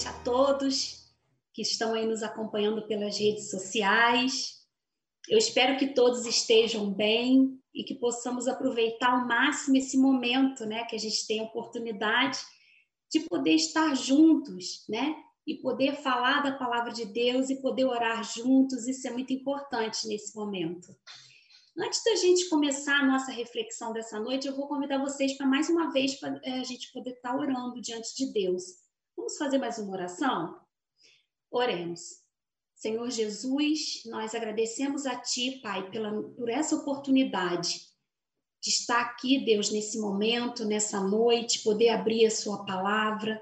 noite a todos que estão aí nos acompanhando pelas redes sociais. Eu espero que todos estejam bem e que possamos aproveitar ao máximo esse momento, né, que a gente tem a oportunidade de poder estar juntos, né, e poder falar da palavra de Deus e poder orar juntos. Isso é muito importante nesse momento. Antes da gente começar a nossa reflexão dessa noite, eu vou convidar vocês para mais uma vez para a gente poder estar orando diante de Deus. Vamos fazer mais uma oração? Oremos. Senhor Jesus, nós agradecemos a Ti, Pai, pela, por essa oportunidade de estar aqui, Deus, nesse momento, nessa noite, poder abrir a Sua palavra,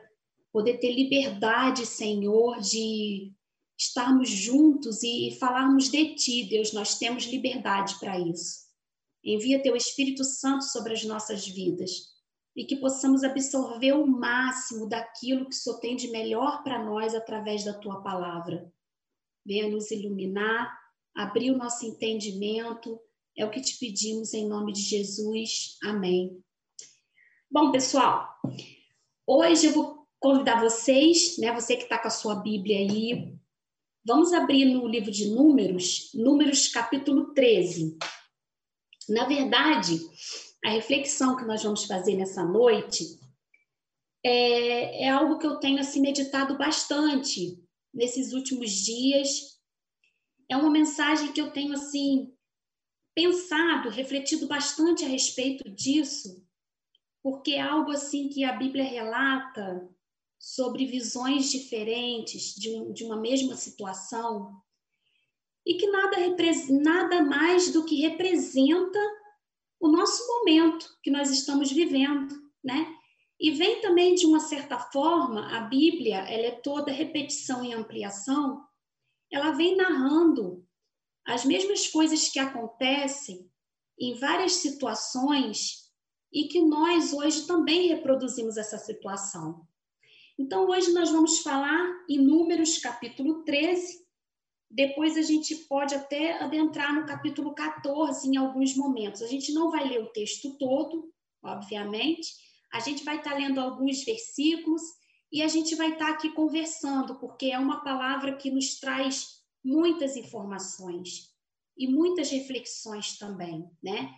poder ter liberdade, Senhor, de estarmos juntos e falarmos de Ti, Deus, nós temos liberdade para isso. Envia Teu Espírito Santo sobre as nossas vidas e que possamos absorver o máximo daquilo que o Senhor tem de melhor para nós através da Tua palavra. Venha nos iluminar, abrir o nosso entendimento, é o que te pedimos em nome de Jesus. Amém. Bom, pessoal, hoje eu vou convidar vocês, né, você que está com a sua Bíblia aí, vamos abrir no livro de Números, Números capítulo 13. Na verdade, a reflexão que nós vamos fazer nessa noite é, é algo que eu tenho assim, meditado bastante nesses últimos dias. É uma mensagem que eu tenho assim pensado, refletido bastante a respeito disso, porque é algo assim que a Bíblia relata sobre visões diferentes de, um, de uma mesma situação e que nada, nada mais do que representa o nosso momento que nós estamos vivendo, né? E vem também de uma certa forma, a Bíblia, ela é toda repetição e ampliação, ela vem narrando as mesmas coisas que acontecem em várias situações e que nós hoje também reproduzimos essa situação. Então, hoje nós vamos falar em Números capítulo 13, depois a gente pode até adentrar no capítulo 14 em alguns momentos. A gente não vai ler o texto todo, obviamente, a gente vai estar lendo alguns versículos e a gente vai estar aqui conversando, porque é uma palavra que nos traz muitas informações e muitas reflexões também, né?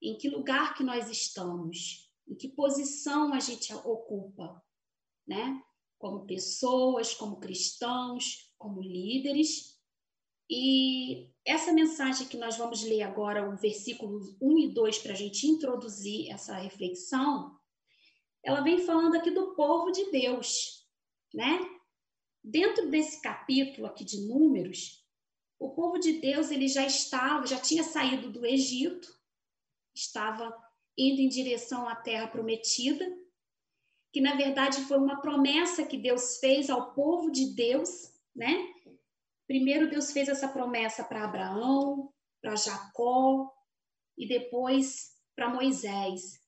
Em que lugar que nós estamos, em que posição a gente ocupa, né? Como pessoas, como cristãos, como líderes. E essa mensagem que nós vamos ler agora, o versículo 1 e 2, para a gente introduzir essa reflexão, ela vem falando aqui do povo de Deus, né? Dentro desse capítulo aqui de Números, o povo de Deus ele já estava, já tinha saído do Egito, estava indo em direção à terra prometida, que na verdade foi uma promessa que Deus fez ao povo de Deus, né? Primeiro Deus fez essa promessa para Abraão, para Jacó e depois para Moisés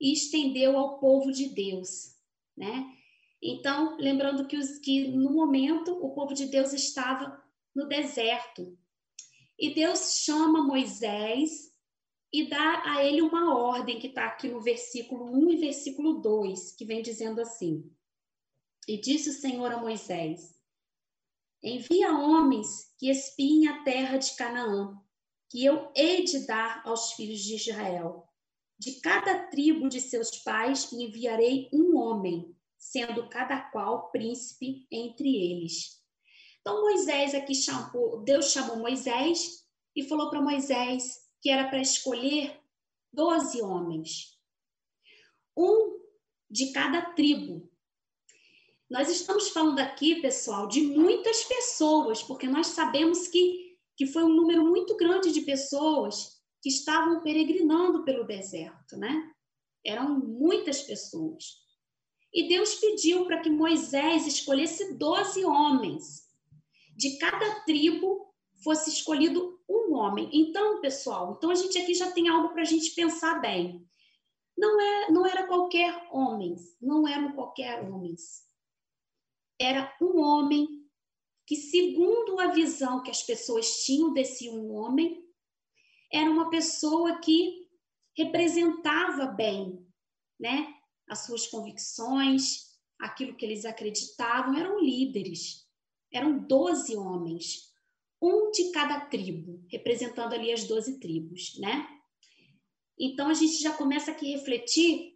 e estendeu ao povo de Deus, né? Então, lembrando que, os, que no momento o povo de Deus estava no deserto. E Deus chama Moisés e dá a ele uma ordem que está aqui no versículo 1 e versículo 2, que vem dizendo assim: E disse o Senhor a Moisés: Envia homens que espiem a terra de Canaã, que eu hei de dar aos filhos de Israel. De cada tribo de seus pais enviarei um homem, sendo cada qual príncipe entre eles. Então Moisés aqui chamou, Deus chamou Moisés e falou para Moisés que era para escolher doze homens, um de cada tribo. Nós estamos falando aqui, pessoal, de muitas pessoas, porque nós sabemos que, que foi um número muito grande de pessoas que estavam peregrinando pelo deserto, né? Eram muitas pessoas. E Deus pediu para que Moisés escolhesse doze homens. De cada tribo fosse escolhido um homem. Então, pessoal, então a gente aqui já tem algo para a gente pensar bem. Não, é, não era qualquer homens, não eram qualquer homens. Era um homem que, segundo a visão que as pessoas tinham desse um homem, era uma pessoa que representava bem, né? As suas convicções, aquilo que eles acreditavam, eram líderes. Eram 12 homens, um de cada tribo, representando ali as 12 tribos, né? Então a gente já começa aqui a refletir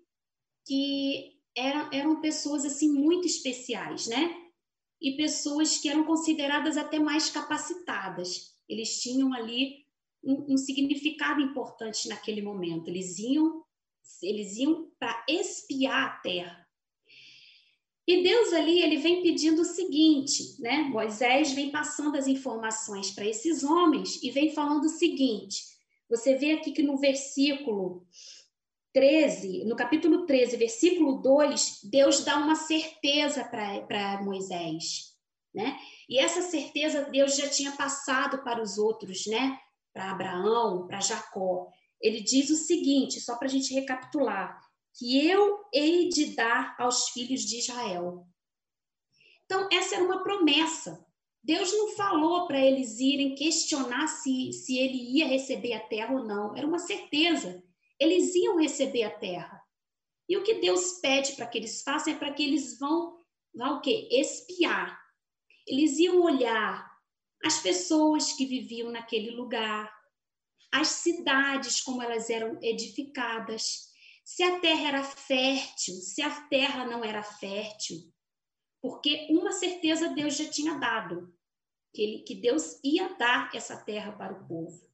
que eram, eram pessoas assim muito especiais, né? E pessoas que eram consideradas até mais capacitadas. Eles tinham ali um, um significado importante naquele momento. Eles iam, eles iam para espiar a terra. E Deus ali, ele vem pedindo o seguinte, né? Moisés vem passando as informações para esses homens e vem falando o seguinte. Você vê aqui que no versículo 13, no capítulo 13, versículo 2, Deus dá uma certeza para Moisés, né? E essa certeza Deus já tinha passado para os outros, né? para Abraão, para Jacó, ele diz o seguinte, só para a gente recapitular, que eu hei de dar aos filhos de Israel. Então, essa era uma promessa. Deus não falou para eles irem questionar se, se ele ia receber a terra ou não. Era uma certeza. Eles iam receber a terra. E o que Deus pede para que eles façam é para que eles vão, vão o quê? Espiar. Eles iam olhar as pessoas que viviam naquele lugar, as cidades, como elas eram edificadas, se a terra era fértil, se a terra não era fértil, porque uma certeza Deus já tinha dado, que, ele, que Deus ia dar essa terra para o povo.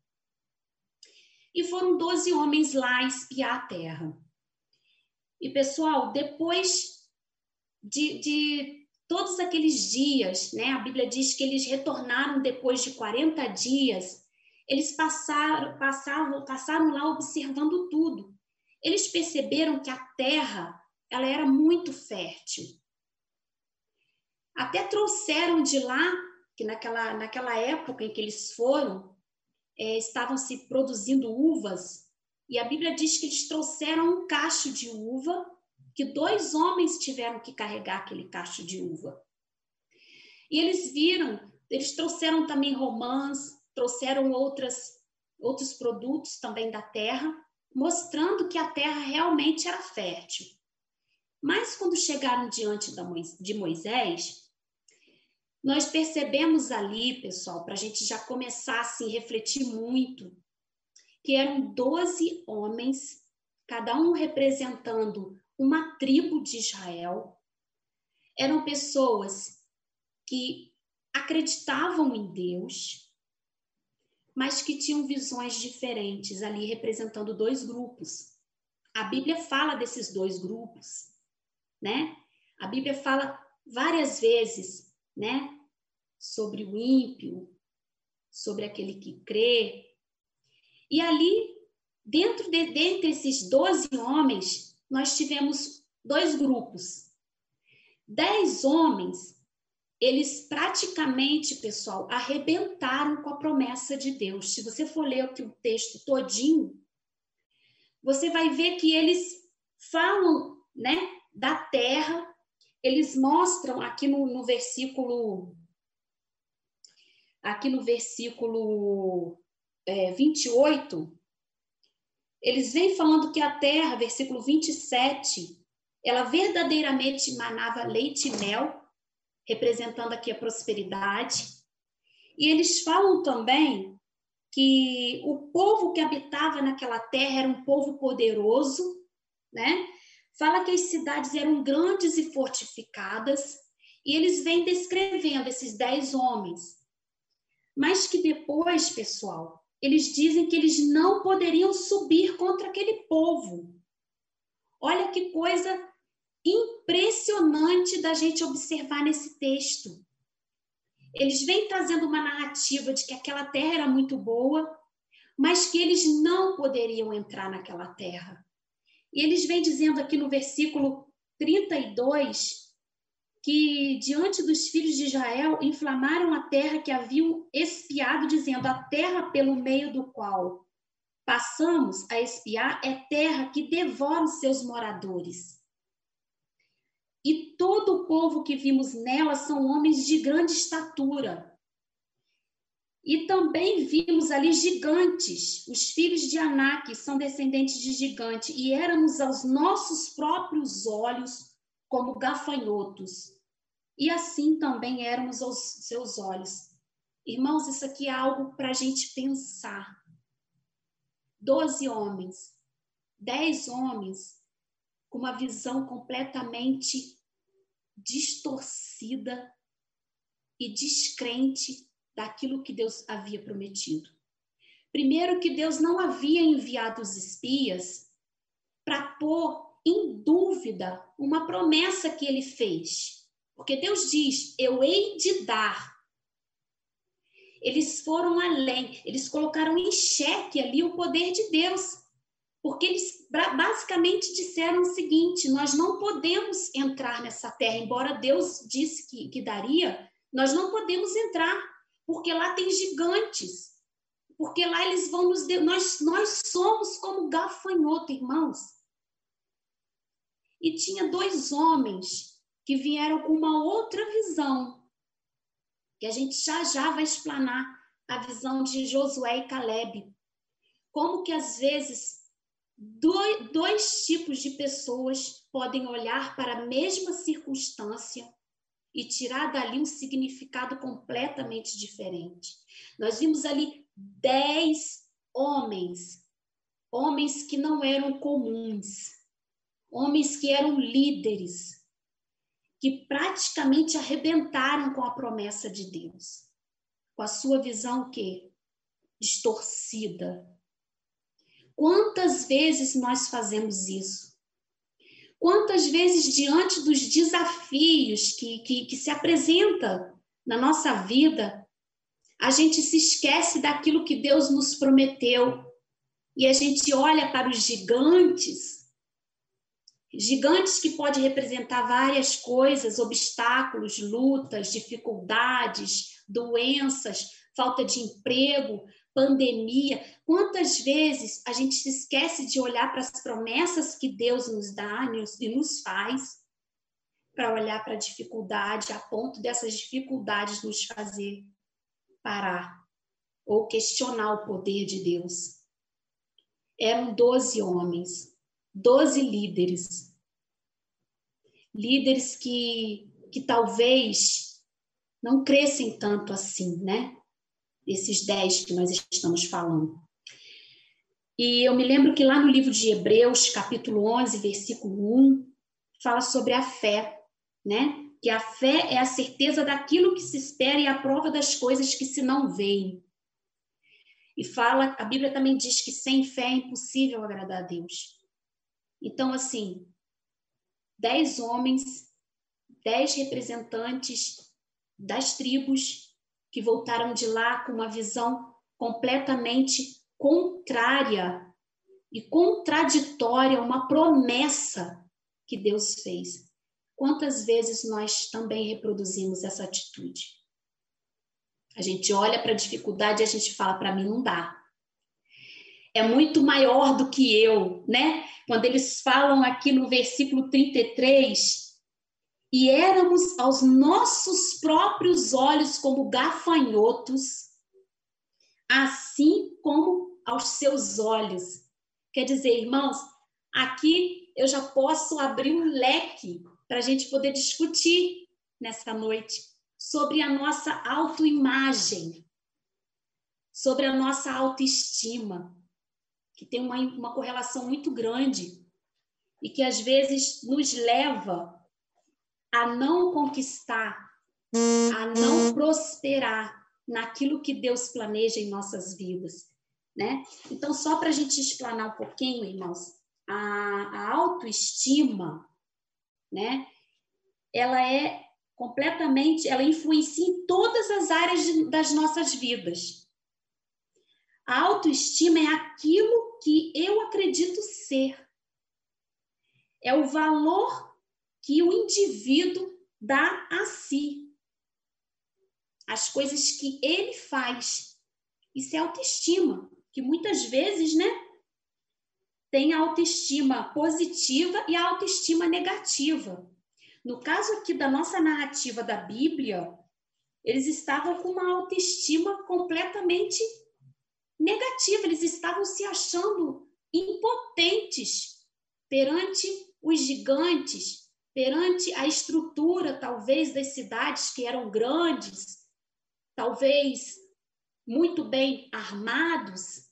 E foram doze homens lá espiar a terra. E, pessoal, depois de, de todos aqueles dias, né? A Bíblia diz que eles retornaram depois de 40 dias. Eles passaram, passaram, passaram lá observando tudo. Eles perceberam que a terra ela era muito fértil. Até trouxeram de lá, que naquela, naquela época em que eles foram, é, estavam se produzindo uvas, e a Bíblia diz que eles trouxeram um cacho de uva, que dois homens tiveram que carregar aquele cacho de uva. E eles viram, eles trouxeram também romãs, trouxeram outras, outros produtos também da terra, mostrando que a terra realmente era fértil. Mas quando chegaram diante de Moisés, nós percebemos ali, pessoal, para a gente já começar assim, refletir muito, que eram 12 homens, cada um representando uma tribo de Israel. Eram pessoas que acreditavam em Deus, mas que tinham visões diferentes ali, representando dois grupos. A Bíblia fala desses dois grupos, né? A Bíblia fala várias vezes, né? Sobre o ímpio, sobre aquele que crê, e ali, dentro de, dentre esses 12 homens, nós tivemos dois grupos. Dez homens, eles praticamente, pessoal, arrebentaram com a promessa de Deus. Se você for ler aqui o texto todinho, você vai ver que eles falam, né, da terra, eles mostram aqui no, no versículo aqui no versículo é, 28, eles vêm falando que a terra, versículo 27, ela verdadeiramente manava leite e mel, representando aqui a prosperidade. E eles falam também que o povo que habitava naquela terra era um povo poderoso, né? Fala que as cidades eram grandes e fortificadas, e eles vêm descrevendo esses dez homens. Mas que depois, pessoal, eles dizem que eles não poderiam subir contra aquele povo. Olha que coisa impressionante da gente observar nesse texto. Eles vêm trazendo uma narrativa de que aquela terra era muito boa, mas que eles não poderiam entrar naquela terra. E eles vêm dizendo aqui no versículo 32 que diante dos filhos de Israel inflamaram a terra que haviam espiado, dizendo: A terra pelo meio do qual passamos a espiar é terra que devora os seus moradores. E todo o povo que vimos nela são homens de grande estatura. E também vimos ali gigantes, os filhos de Anak são descendentes de gigante, e éramos aos nossos próprios olhos como gafanhotos, e assim também éramos aos seus olhos. Irmãos, isso aqui é algo para a gente pensar. Doze homens, dez homens com uma visão completamente distorcida e descrente daquilo que Deus havia prometido. Primeiro, que Deus não havia enviado os espias para pôr em dúvida uma promessa que ele fez. Porque Deus diz: Eu hei de dar. Eles foram além, eles colocaram em xeque ali o poder de Deus. Porque eles basicamente disseram o seguinte: nós não podemos entrar nessa terra, embora Deus disse que, que daria, nós não podemos entrar, porque lá tem gigantes. Porque lá eles vão nos. Nós, nós somos como gafanhoto, irmãos. E tinha dois homens que vieram com uma outra visão, que a gente já já vai explanar a visão de Josué e Caleb. Como que às vezes dois, dois tipos de pessoas podem olhar para a mesma circunstância e tirar dali um significado completamente diferente. Nós vimos ali dez homens, homens que não eram comuns, homens que eram líderes, que praticamente arrebentaram com a promessa de Deus, com a sua visão que distorcida. Quantas vezes nós fazemos isso? Quantas vezes, diante dos desafios que, que, que se apresenta na nossa vida, a gente se esquece daquilo que Deus nos prometeu e a gente olha para os gigantes, gigantes que pode representar várias coisas, obstáculos, lutas, dificuldades, doenças, falta de emprego, pandemia. Quantas vezes a gente se esquece de olhar para as promessas que Deus nos dá e nos faz, para olhar para a dificuldade, a ponto dessas dificuldades nos fazer parar ou questionar o poder de Deus. Eram doze homens, doze líderes, líderes que, que talvez não crescem tanto assim, né? Esses dez que nós estamos falando. E eu me lembro que lá no livro de Hebreus, capítulo 11, versículo 1, fala sobre a fé, né? Que a fé é a certeza daquilo que se espera e a prova das coisas que se não veem. E fala, a Bíblia também diz que sem fé é impossível agradar a Deus. Então, assim, dez homens, dez representantes das tribos que voltaram de lá com uma visão completamente contrária e contraditória, uma promessa que Deus fez. Quantas vezes nós também reproduzimos essa atitude? A gente olha para a dificuldade e a gente fala: para mim não dá. É muito maior do que eu, né? Quando eles falam aqui no versículo 33, e éramos aos nossos próprios olhos como gafanhotos, assim como aos seus olhos. Quer dizer, irmãos, aqui eu já posso abrir um leque para a gente poder discutir nessa noite sobre a nossa autoimagem, sobre a nossa autoestima, que tem uma, uma correlação muito grande e que às vezes nos leva a não conquistar, a não prosperar naquilo que Deus planeja em nossas vidas, né? Então, só para a gente explanar um pouquinho, irmãos, a, a autoestima, né? Ela é completamente, ela influencia em todas as áreas de, das nossas vidas. A autoestima é aquilo que eu acredito ser. É o valor que o indivíduo dá a si. As coisas que ele faz. Isso é autoestima, que muitas vezes, né, tem a autoestima positiva e a autoestima negativa. No caso aqui da nossa narrativa da Bíblia, eles estavam com uma autoestima completamente negativa, eles estavam se achando impotentes perante os gigantes, perante a estrutura, talvez, das cidades que eram grandes, talvez muito bem armados,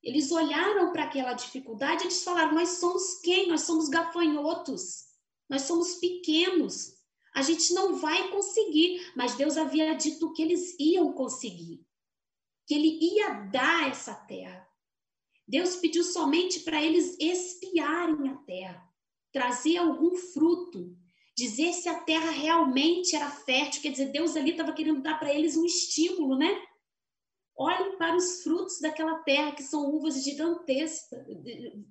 eles olharam para aquela dificuldade e eles falaram: Nós somos quem? Nós somos gafanhotos, nós somos pequenos, a gente não vai conseguir. Mas Deus havia dito que eles iam conseguir, que Ele ia dar essa terra. Deus pediu somente para eles espiarem a terra trazer algum fruto, dizer se a terra realmente era fértil, quer dizer, Deus ali estava querendo dar para eles um estímulo, né? Olhem para os frutos daquela terra, que são uvas gigantescas,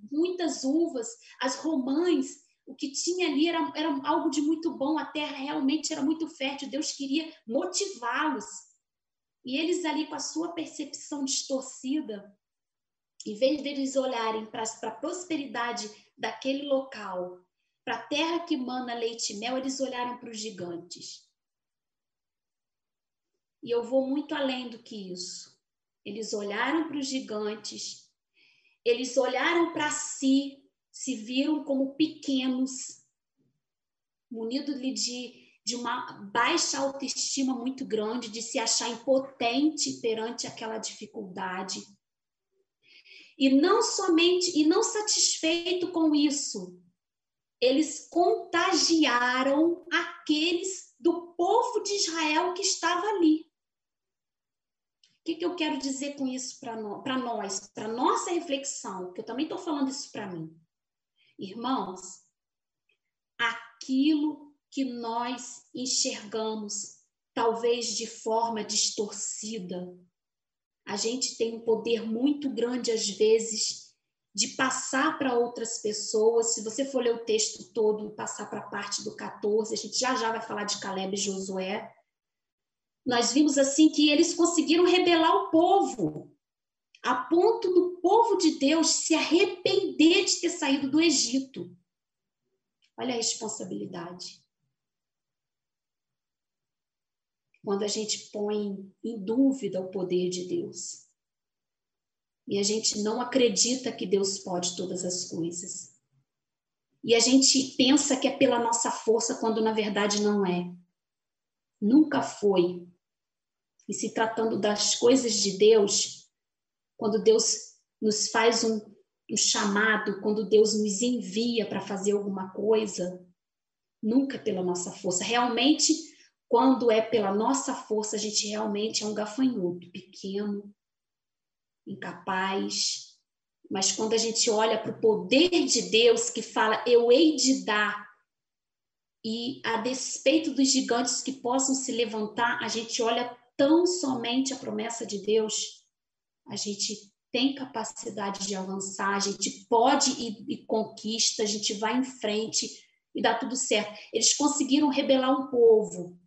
muitas uvas, as romãs, o que tinha ali era, era algo de muito bom, a terra realmente era muito fértil, Deus queria motivá-los. E eles ali, com a sua percepção distorcida, em vez deles olharem para a prosperidade daquele local, para a terra que mana leite e mel, eles olharam para os gigantes. E eu vou muito além do que isso. Eles olharam para os gigantes, eles olharam para si, se viram como pequenos, munidos de, de uma baixa autoestima muito grande, de se achar impotente perante aquela dificuldade E não somente, e não satisfeito com isso, eles contagiaram aqueles do povo de Israel que estava ali. O que, que eu quero dizer com isso para no, nós, para nossa reflexão? Que eu também estou falando isso para mim. Irmãos, aquilo que nós enxergamos, talvez de forma distorcida, a gente tem um poder muito grande, às vezes, de passar para outras pessoas. Se você for ler o texto todo, passar para a parte do 14, a gente já já vai falar de Caleb e Josué. Nós vimos assim que eles conseguiram rebelar o povo, a ponto do povo de Deus se arrepender de ter saído do Egito. Olha a responsabilidade. Quando a gente põe em dúvida o poder de Deus. E a gente não acredita que Deus pode todas as coisas. E a gente pensa que é pela nossa força, quando na verdade não é. Nunca foi. E se tratando das coisas de Deus, quando Deus nos faz um, um chamado, quando Deus nos envia para fazer alguma coisa, nunca pela nossa força. Realmente quando é pela nossa força, a gente realmente é um gafanhoto, pequeno, incapaz. Mas quando a gente olha para o poder de Deus que fala, eu hei de dar, e a despeito dos gigantes que possam se levantar, a gente olha tão somente a promessa de Deus, a gente tem capacidade de avançar, a gente pode ir e conquista, a gente vai em frente e dá tudo certo. Eles conseguiram rebelar um povo,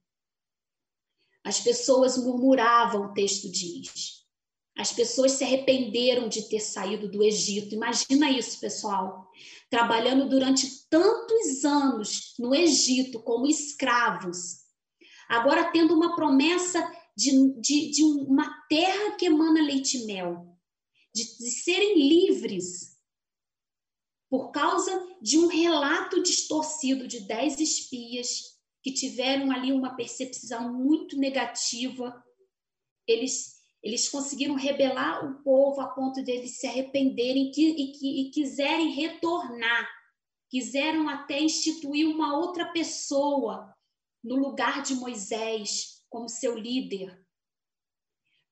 as pessoas murmuravam, o texto diz. As pessoas se arrependeram de ter saído do Egito. Imagina isso, pessoal. Trabalhando durante tantos anos no Egito como escravos. Agora tendo uma promessa de, de, de uma terra que emana leite e mel. De, de serem livres. Por causa de um relato distorcido de dez espias que tiveram ali uma percepção muito negativa, eles, eles conseguiram rebelar o povo a ponto de eles se arrependerem e, e, e quiserem retornar, quiseram até instituir uma outra pessoa no lugar de Moisés como seu líder,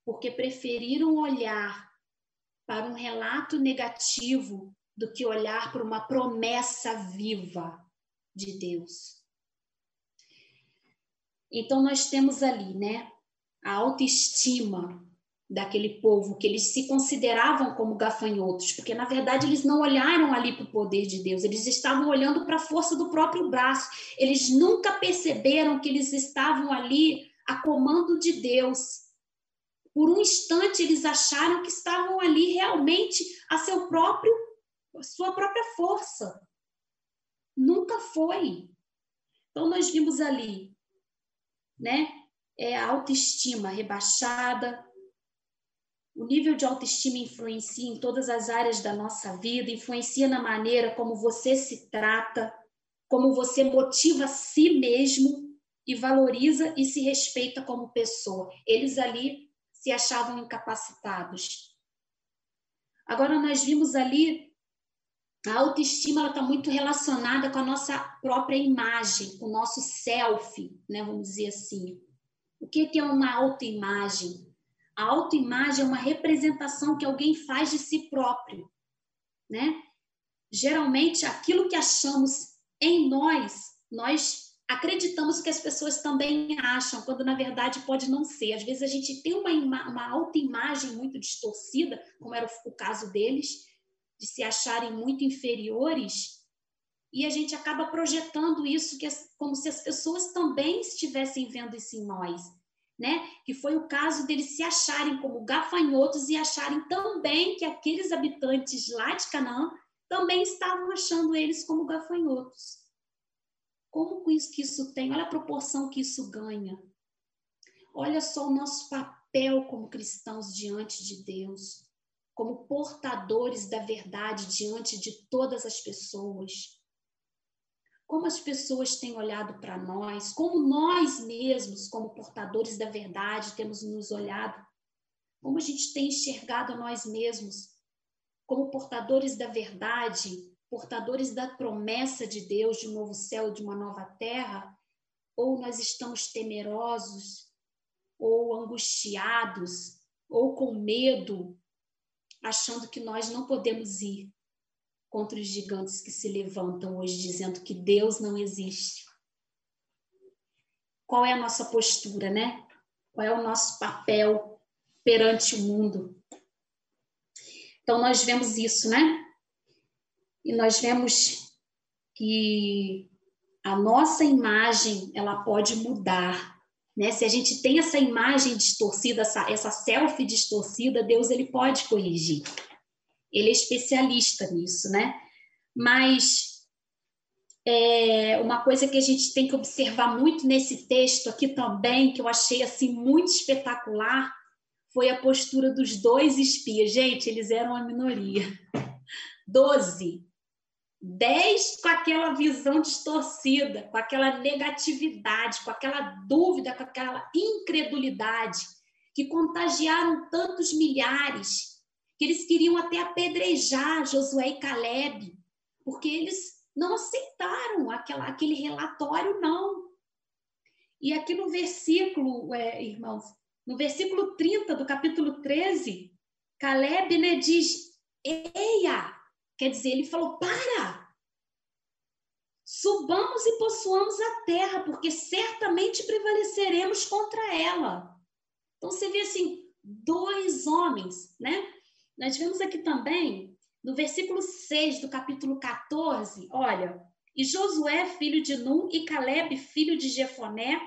porque preferiram olhar para um relato negativo do que olhar para uma promessa viva de Deus. Então nós temos ali, né, a autoestima daquele povo que eles se consideravam como gafanhotos, porque na verdade eles não olharam ali para o poder de Deus, eles estavam olhando para a força do próprio braço. Eles nunca perceberam que eles estavam ali a comando de Deus. Por um instante eles acharam que estavam ali realmente a seu próprio a sua própria força. Nunca foi. Então nós vimos ali né? É a autoestima rebaixada. O nível de autoestima influencia em todas as áreas da nossa vida, influencia na maneira como você se trata, como você motiva a si mesmo e valoriza e se respeita como pessoa. Eles ali se achavam incapacitados. Agora nós vimos ali a autoestima está muito relacionada com a nossa própria imagem, com o nosso self, né, vamos dizer assim. O que, é uma autoimagem? A autoimagem é uma representação que alguém faz de si próprio, né? Geralmente, aquilo que achamos em nós, nós acreditamos que as pessoas também acham, quando na verdade pode não ser. Às vezes a gente tem uma, uma autoimagem muito distorcida, como era o caso deles, de se acharem muito inferiores, e a gente acaba projetando isso que, como se as pessoas também estivessem vendo isso em nós, né? Que foi o caso deles se acharem como gafanhotos e acharem também que aqueles habitantes lá de Canaã também estavam achando eles como gafanhotos. Como que isso tem? Olha a proporção que isso ganha. Olha só o nosso papel como cristãos diante de Deus como portadores da verdade diante de todas as pessoas. Como as pessoas têm olhado para nós, como nós mesmos, como portadores da verdade, temos nos olhado, como a gente tem enxergado a nós mesmos. como portadores da verdade, portadores da promessa de Deus de um novo céu, de uma nova terra, ou nós estamos temerosos, ou angustiados, ou com medo, achando que nós não podemos ir contra os gigantes que se levantam hoje dizendo que Deus não existe. Qual é a nossa postura, né? Qual é o nosso papel perante o mundo? Então nós vemos isso, né? E nós vemos que a nossa imagem ela pode mudar, né? Se a gente tem essa imagem distorcida, essa, essa selfie distorcida, Deus ele pode corrigir. Ele é especialista nisso, né? Mas é, uma coisa que a gente tem que observar muito nesse texto aqui também, que eu achei assim muito espetacular, foi a postura dos dois espias. Gente, eles eram a minoria. Doze. Dez com aquela visão distorcida, com aquela negatividade, com aquela dúvida, com aquela incredulidade, que contagiaram tantos milhares, que eles queriam até apedrejar Josué e Caleb, porque eles não aceitaram aquela, aquele relatório, não. E aqui no versículo, é, irmãos, no versículo 30 do capítulo 13, Caleb né, diz: Eia! Quer dizer, ele falou: para! Subamos e possuamos a terra, porque certamente prevaleceremos contra ela. Então você vê assim, dois homens, né? Nós vemos aqui também, no versículo 6 do capítulo 14, olha, e Josué, filho de Num, e Caleb, filho de Jefoné,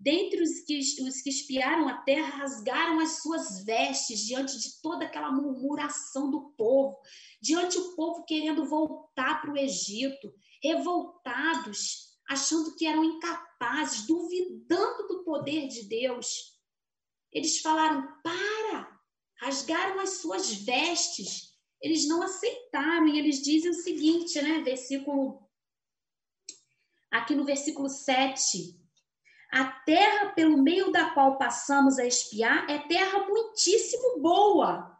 Dentre os que, os que espiaram a terra, rasgaram as suas vestes diante de toda aquela murmuração do povo, diante o povo querendo voltar para o Egito, revoltados, achando que eram incapazes, duvidando do poder de Deus. Eles falaram: para! Rasgaram as suas vestes. Eles não aceitaram, e eles dizem o seguinte, né? Versículo. Aqui no versículo 7 a terra pelo meio da qual passamos a espiar é terra muitíssimo boa.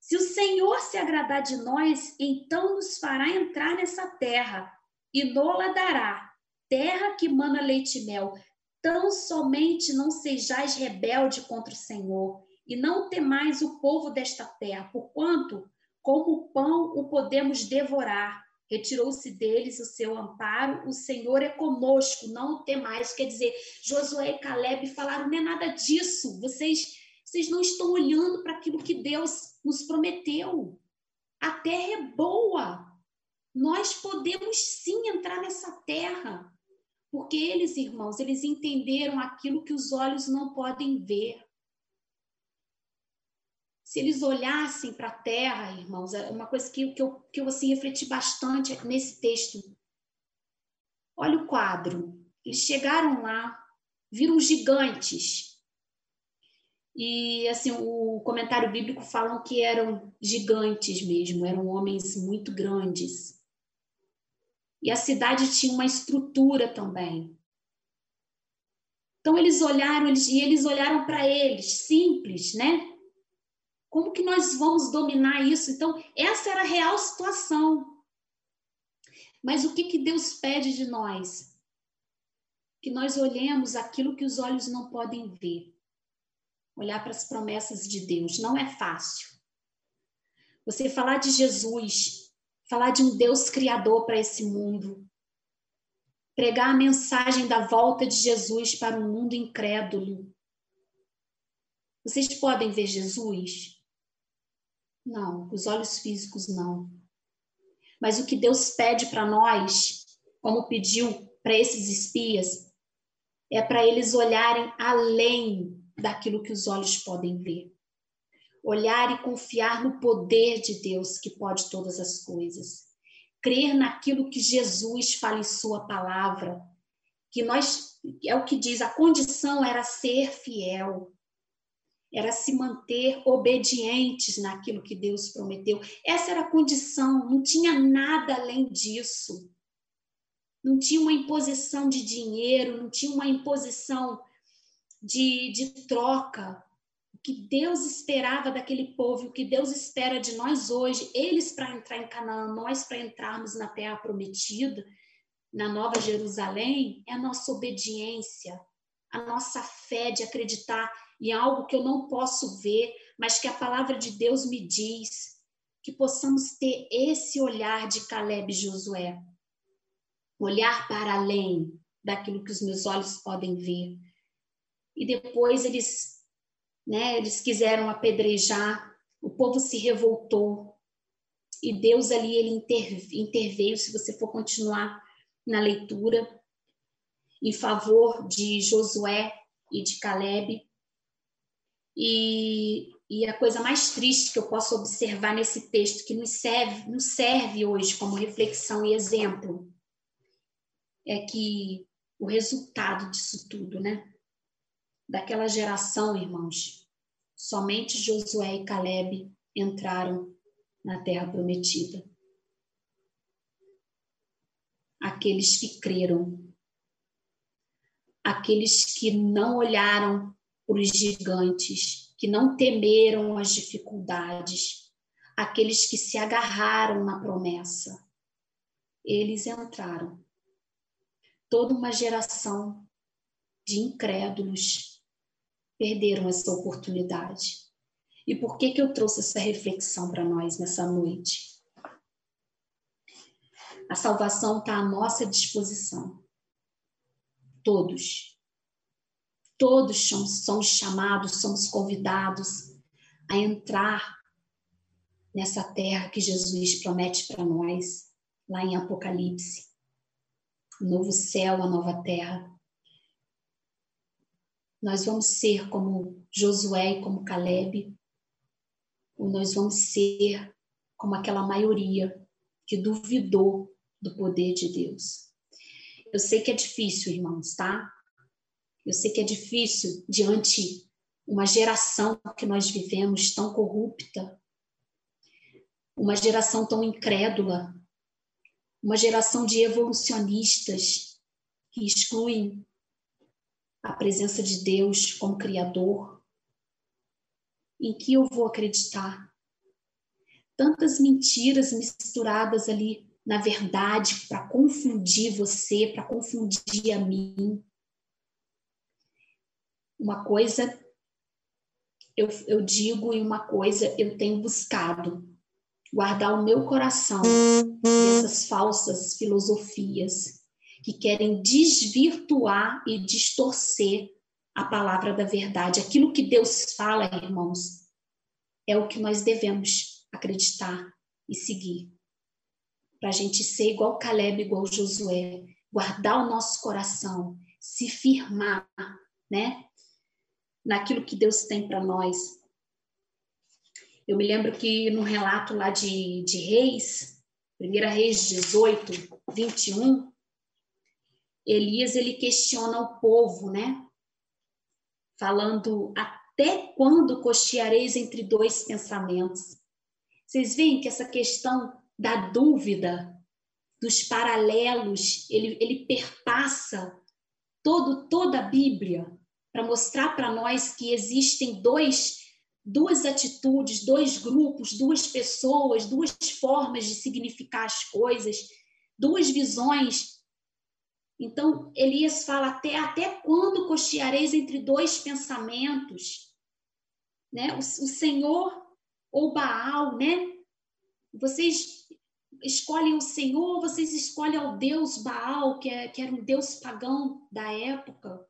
Se o Senhor se agradar de nós, então nos fará entrar nessa terra e nola dará, terra que mana leite e mel. Tão somente não sejais rebelde contra o Senhor e não temais o povo desta terra, porquanto, como pão, o podemos devorar retirou-se deles o seu amparo, o Senhor é conosco, não o temais. Quer dizer, Josué e Caleb falaram, não é nada disso, vocês, vocês não estão olhando para aquilo que Deus nos prometeu. A terra é boa, nós podemos sim entrar nessa terra, porque eles, irmãos, eles entenderam aquilo que os olhos não podem ver se eles olhassem para a terra, irmãos, é uma coisa que, que, eu, que eu assim, refleti bastante nesse texto. Olha o quadro. Eles chegaram lá, viram gigantes. E assim, o comentário bíblico falam que eram gigantes mesmo, eram homens muito grandes. E a cidade tinha uma estrutura também. Então eles olharam, eles, e eles olharam para eles, simples, né? Como que nós vamos dominar isso? Então, essa era a real situação. Mas o que, que Deus pede de nós? Que nós olhemos aquilo que os olhos não podem ver. Olhar para as promessas de Deus. Não é fácil. Você falar de Jesus, falar de um Deus criador para esse mundo, pregar a mensagem da volta de Jesus para um mundo incrédulo. Vocês podem ver Jesus? Não, os olhos físicos não. Mas o que Deus pede para nós, como pediu para esses espias, é para eles olharem além daquilo que os olhos podem ver. Olhar e confiar no poder de Deus que pode todas as coisas. Crer naquilo que Jesus fala em Sua palavra. Que nós, é o que diz, a condição era ser fiel era se manter obedientes naquilo que Deus prometeu. Essa era a condição, não tinha nada além disso. Não tinha uma imposição de dinheiro, não tinha uma imposição de, de troca. O que Deus esperava daquele povo, o que Deus espera de nós hoje, eles para entrar em Canaã, nós para entrarmos na terra prometida, na Nova Jerusalém, é a nossa obediência, a nossa fé de acreditar em algo que eu não posso ver, mas que a palavra de Deus me diz, que possamos ter esse olhar de Caleb e Josué, olhar para além daquilo que os meus olhos podem ver. E depois eles né? Eles quiseram apedrejar, o povo se revoltou e Deus ali ele interveio. Se você for continuar na leitura, em favor de Josué e de Caleb. E, e a coisa mais triste que eu posso observar nesse texto, que nos serve, nos serve hoje como reflexão e exemplo, é que o resultado disso tudo, né? Daquela geração, irmãos, somente Josué e Caleb entraram na terra prometida. Aqueles que creram, aqueles que não olharam os gigantes, que não temeram as dificuldades, aqueles que se agarraram na promessa, eles entraram. Toda uma geração de incrédulos perderam essa oportunidade. E por que, que eu trouxe essa reflexão para nós nessa noite? A salvação está à nossa disposição. Todos. Todos somos chamados, somos convidados a entrar nessa terra que Jesus promete para nós, lá em Apocalipse. O novo céu, a nova terra nós vamos ser como Josué e como Caleb, ou nós vamos ser como aquela maioria que duvidou do poder de Deus. Eu sei que é difícil, irmãos, tá? Eu sei que é difícil diante uma geração que nós vivemos tão corrupta, uma geração tão incrédula, uma geração de evolucionistas que excluem a presença de Deus como Criador? Em que eu vou acreditar? Tantas mentiras misturadas ali na verdade para confundir você, para confundir a mim. Uma coisa eu, eu digo e uma coisa eu tenho buscado guardar o meu coração dessas falsas filosofias que querem desvirtuar e distorcer a palavra da verdade. Aquilo que Deus fala, irmãos, é o que nós devemos acreditar e seguir. Para a gente ser igual Caleb, igual Josué, guardar o nosso coração, se firmar, né? Naquilo que Deus tem para nós. Eu me lembro que no relato lá de, de Reis, 1 Reis 18, 21, Elias ele questiona o povo, né? Falando até quando cocheareis entre dois pensamentos? Vocês veem que essa questão da dúvida, dos paralelos, ele, ele perpassa todo, toda a Bíblia para mostrar para nós que existem dois, duas atitudes, dois grupos, duas pessoas, duas formas de significar as coisas, duas visões então, Elias fala: até, até quando cocheareis entre dois pensamentos? Né? O, o Senhor ou Baal, né? Vocês escolhem o Senhor, vocês escolhem o Deus Baal, que, é, que era um Deus pagão da época.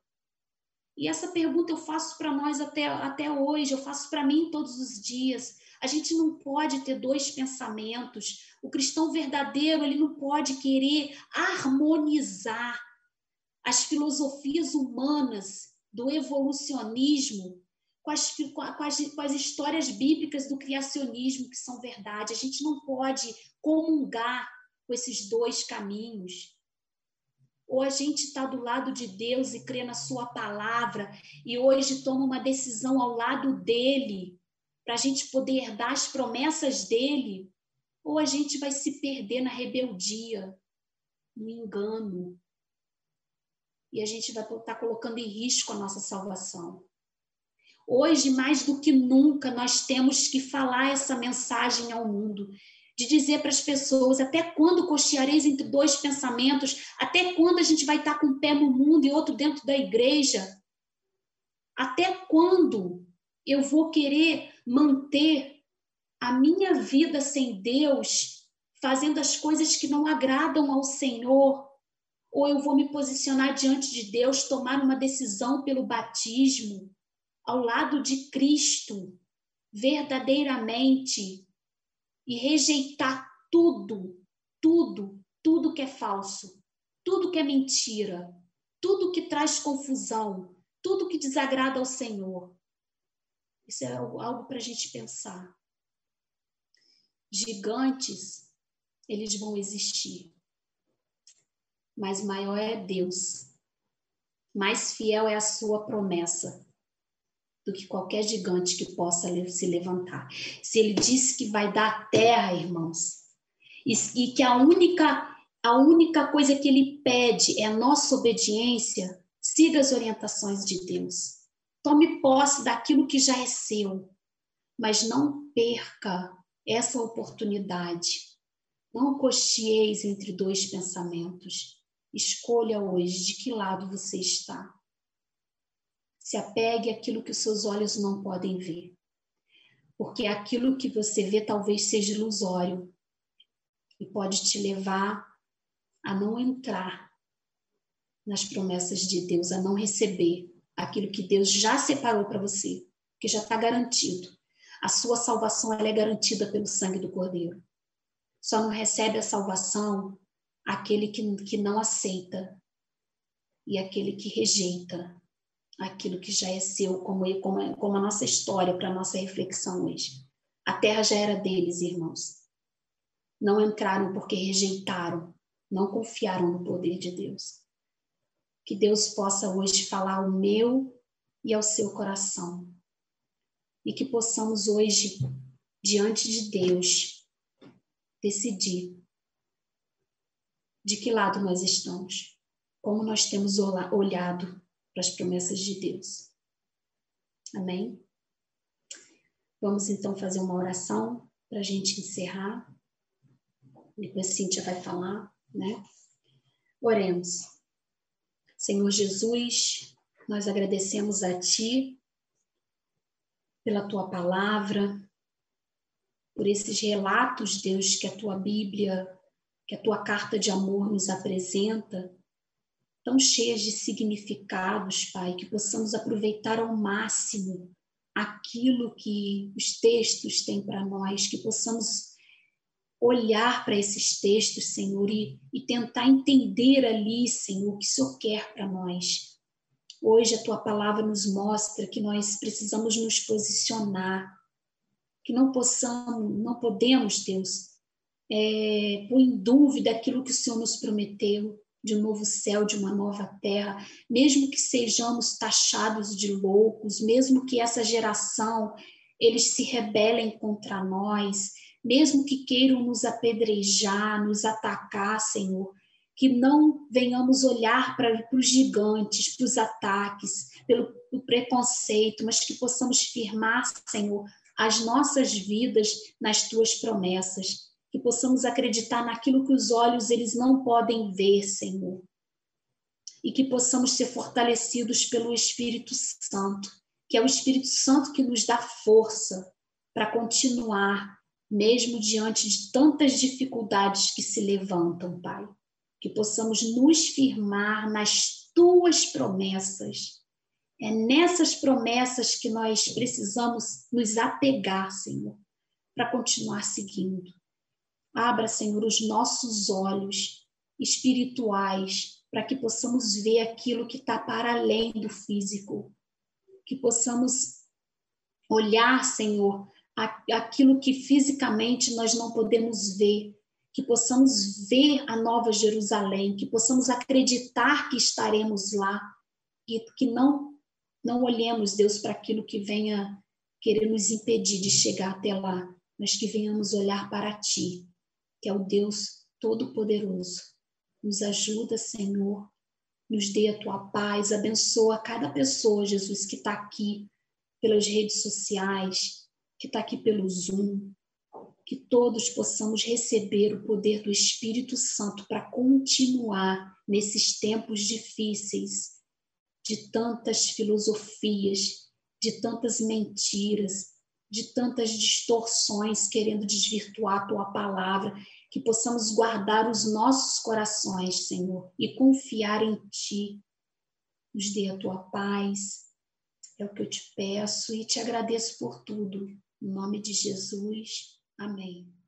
E essa pergunta eu faço para nós até, até hoje, eu faço para mim todos os dias. A gente não pode ter dois pensamentos. O cristão verdadeiro, ele não pode querer harmonizar as filosofias humanas do evolucionismo com as, com, as, com as histórias bíblicas do criacionismo, que são verdade. A gente não pode comungar com esses dois caminhos. Ou a gente está do lado de Deus e crê na Sua palavra e hoje toma uma decisão ao lado dele para a gente poder herdar as promessas dele, ou a gente vai se perder na rebeldia, no engano. E a gente vai estar colocando em risco a nossa salvação. Hoje, mais do que nunca, nós temos que falar essa mensagem ao mundo, de dizer para as pessoas até quando cocheareis entre dois pensamentos, até quando a gente vai estar com um pé no mundo e outro dentro da igreja, até quando eu vou querer manter a minha vida sem Deus, fazendo as coisas que não agradam ao Senhor, ou eu vou me posicionar diante de Deus, tomar uma decisão pelo batismo, ao lado de Cristo, verdadeiramente, e rejeitar tudo, tudo, tudo que é falso, tudo que é mentira, tudo que traz confusão, tudo que desagrada ao Senhor. Isso é algo para a gente pensar. Gigantes, eles vão existir mas maior é Deus. Mais fiel é a sua promessa do que qualquer gigante que possa se levantar. Se ele disse que vai dar a terra, irmãos, e, e que a única a única coisa que ele pede é a nossa obediência, siga as orientações de Deus. Tome posse daquilo que já é seu, mas não perca essa oportunidade. Não cocheeis entre dois pensamentos. Escolha hoje de que lado você está. Se apegue àquilo que os seus olhos não podem ver. Porque aquilo que você vê talvez seja ilusório e pode te levar a não entrar nas promessas de Deus, a não receber aquilo que Deus já separou para você, que já está garantido. A sua salvação é garantida pelo sangue do Cordeiro. Só não recebe a salvação aquele que, que não aceita e aquele que rejeita aquilo que já é seu, como, como, como a nossa história para a nossa reflexão hoje. A terra já era deles, irmãos. Não entraram porque rejeitaram, não confiaram no poder de Deus. Que Deus possa hoje falar ao meu e ao seu coração. E que possamos hoje, diante de Deus, decidir de que lado nós estamos, como nós temos olhado para as promessas de Deus. Amém? Vamos então fazer uma oração para a gente encerrar. Depois Cíntia vai falar, né? Oremos. Senhor Jesus, nós agradecemos a Ti pela Tua palavra, por esses relatos, Deus, que a Tua Bíblia que a tua carta de amor nos apresenta, tão cheias de significados, Pai, que possamos aproveitar ao máximo aquilo que os textos têm para nós, que possamos olhar para esses textos, Senhor, e, e tentar entender ali, Senhor, o que o Senhor quer para nós. Hoje a tua palavra nos mostra que nós precisamos nos posicionar, que não possamos, não podemos, Deus, é, pôr em dúvida aquilo que o Senhor nos prometeu, de um novo céu, de uma nova terra, mesmo que sejamos taxados de loucos, mesmo que essa geração eles se rebelem contra nós, mesmo que queiram nos apedrejar, nos atacar, Senhor, que não venhamos olhar para, para os gigantes, para os ataques, pelo preconceito, mas que possamos firmar, Senhor, as nossas vidas nas tuas promessas que possamos acreditar naquilo que os olhos eles não podem ver, Senhor. E que possamos ser fortalecidos pelo Espírito Santo, que é o Espírito Santo que nos dá força para continuar, mesmo diante de tantas dificuldades que se levantam, Pai. Que possamos nos firmar nas tuas promessas. É nessas promessas que nós precisamos nos apegar, Senhor, para continuar seguindo. Abra, Senhor, os nossos olhos espirituais para que possamos ver aquilo que está para além do físico, que possamos olhar, Senhor, aquilo que fisicamente nós não podemos ver, que possamos ver a nova Jerusalém, que possamos acreditar que estaremos lá e que não não olhemos, Deus, para aquilo que venha querer nos impedir de chegar até lá, mas que venhamos olhar para Ti, que é o Deus Todo-Poderoso. Nos ajuda, Senhor, nos dê a tua paz, abençoa cada pessoa, Jesus, que está aqui pelas redes sociais, que está aqui pelo Zoom, que todos possamos receber o poder do Espírito Santo para continuar nesses tempos difíceis, de tantas filosofias, de tantas mentiras, de tantas distorções querendo desvirtuar a tua palavra, que possamos guardar os nossos corações, Senhor, e confiar em ti. Nos dê a tua paz, é o que eu te peço e te agradeço por tudo. Em nome de Jesus. Amém.